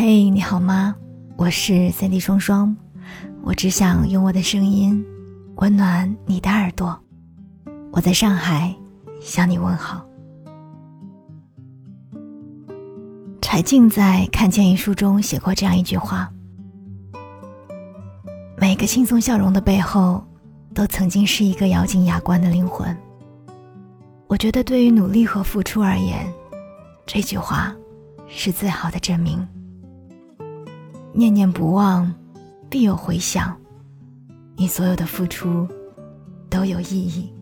嘿，你好吗？我是三 D 双双，我只想用我的声音温暖你的耳朵。我在上海向你问好。柴静在《看见》一书中写过这样一句话：每个轻松笑容的背后，都曾经是一个咬紧牙关的灵魂。我觉得，对于努力和付出而言，这句话是最好的证明。念念不忘，必有回响。你所有的付出都有意义。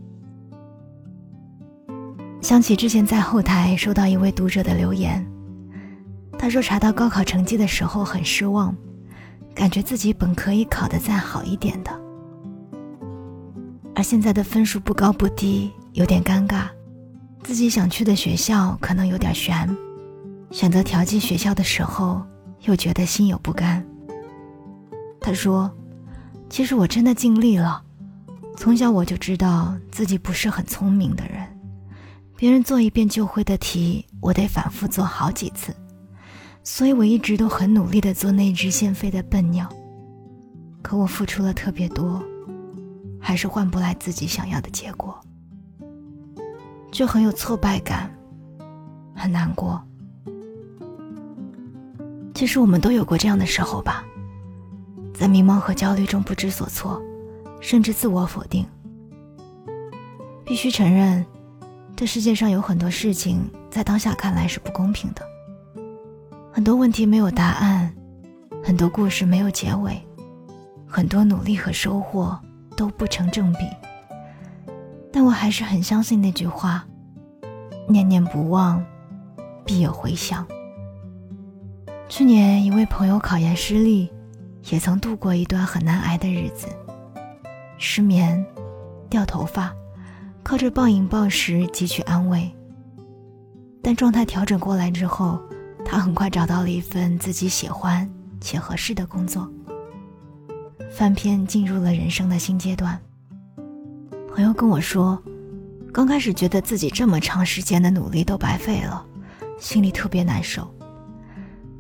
想起之前在后台收到一位读者的留言，他说查到高考成绩的时候很失望，感觉自己本可以考得再好一点的，而现在的分数不高不低，有点尴尬。自己想去的学校可能有点悬，选择调剂学校的时候又觉得心有不甘。他说：“其实我真的尽力了，从小我就知道自己不是很聪明的人，别人做一遍就会的题，我得反复做好几次，所以我一直都很努力的做那只先飞的笨鸟。可我付出了特别多，还是换不来自己想要的结果。”就很有挫败感，很难过。其实我们都有过这样的时候吧，在迷茫和焦虑中不知所措，甚至自我否定。必须承认，这世界上有很多事情在当下看来是不公平的，很多问题没有答案，很多故事没有结尾，很多努力和收获都不成正比。但我还是很相信那句话：“念念不忘，必有回响。”去年一位朋友考研失利，也曾度过一段很难挨的日子，失眠、掉头发，靠着暴饮暴食汲取安慰。但状态调整过来之后，他很快找到了一份自己喜欢且合适的工作，翻篇进入了人生的新阶段。朋友跟我说，刚开始觉得自己这么长时间的努力都白费了，心里特别难受。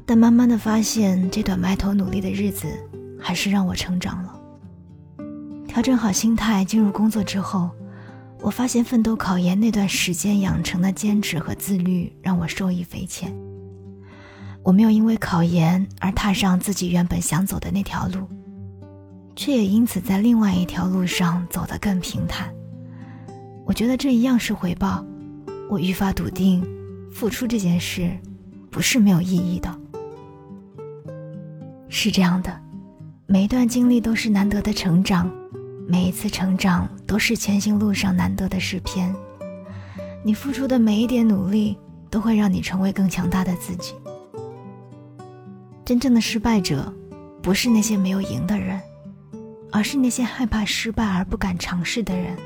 但慢慢的发现，这段埋头努力的日子，还是让我成长了。调整好心态，进入工作之后，我发现奋斗考研那段时间养成的坚持和自律，让我受益匪浅。我没有因为考研而踏上自己原本想走的那条路。却也因此在另外一条路上走得更平坦。我觉得这一样是回报。我愈发笃定，付出这件事不是没有意义的。是这样的，每一段经历都是难得的成长，每一次成长都是前行路上难得的诗篇。你付出的每一点努力，都会让你成为更强大的自己。真正的失败者，不是那些没有赢的人。而是那些害怕失败而不敢尝试的人。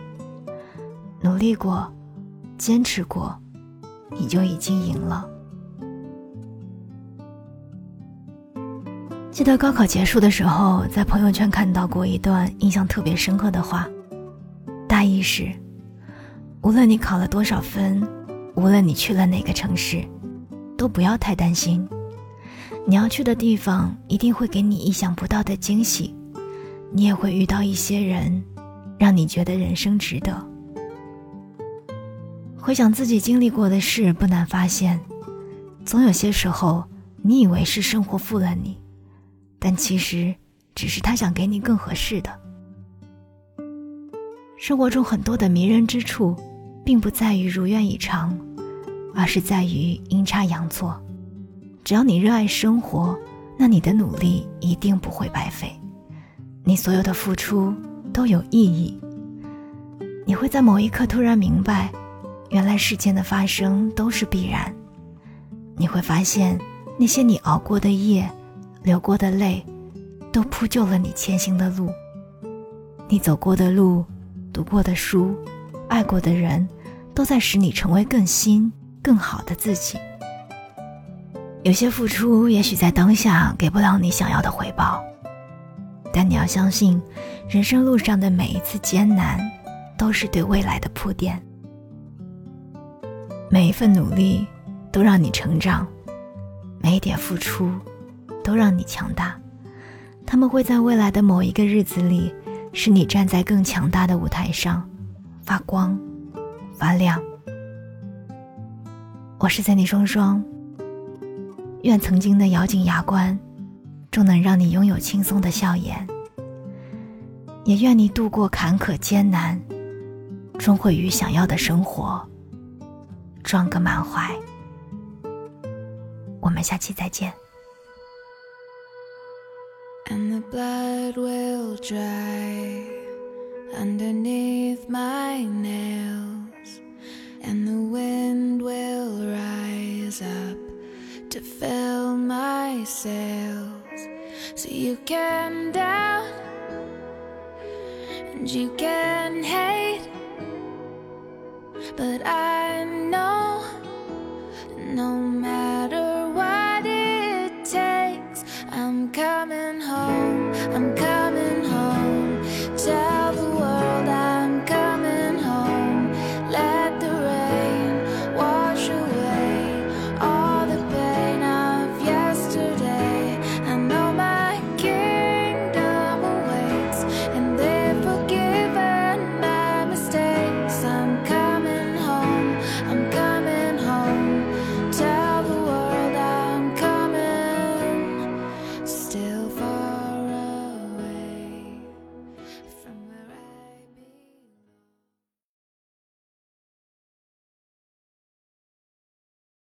努力过，坚持过，你就已经赢了。记得高考结束的时候，在朋友圈看到过一段印象特别深刻的话，大意是：无论你考了多少分，无论你去了哪个城市，都不要太担心，你要去的地方一定会给你意想不到的惊喜。你也会遇到一些人，让你觉得人生值得。回想自己经历过的事，不难发现，总有些时候，你以为是生活负了你，但其实只是他想给你更合适的。生活中很多的迷人之处，并不在于如愿以偿，而是在于阴差阳错。只要你热爱生活，那你的努力一定不会白费。你所有的付出都有意义。你会在某一刻突然明白，原来事件的发生都是必然。你会发现，那些你熬过的夜、流过的泪，都铺就了你前行的路。你走过的路、读过的书、爱过的人，都在使你成为更新、更好的自己。有些付出，也许在当下给不了你想要的回报。但你要相信，人生路上的每一次艰难，都是对未来的铺垫。每一份努力，都让你成长；每一点付出，都让你强大，他们会在未来的某一个日子里，使你站在更强大的舞台上，发光，发亮。我是在你双双，愿曾经的咬紧牙关，终能让你拥有轻松的笑颜，也愿你度过坎坷艰难，终会与想要的生活撞个满怀。我们下期再见。And the blood will dry underneath my nails, and the wind will rise up to fill my sails. So you can doubt and you can hate, but I know no matter know I'm coming.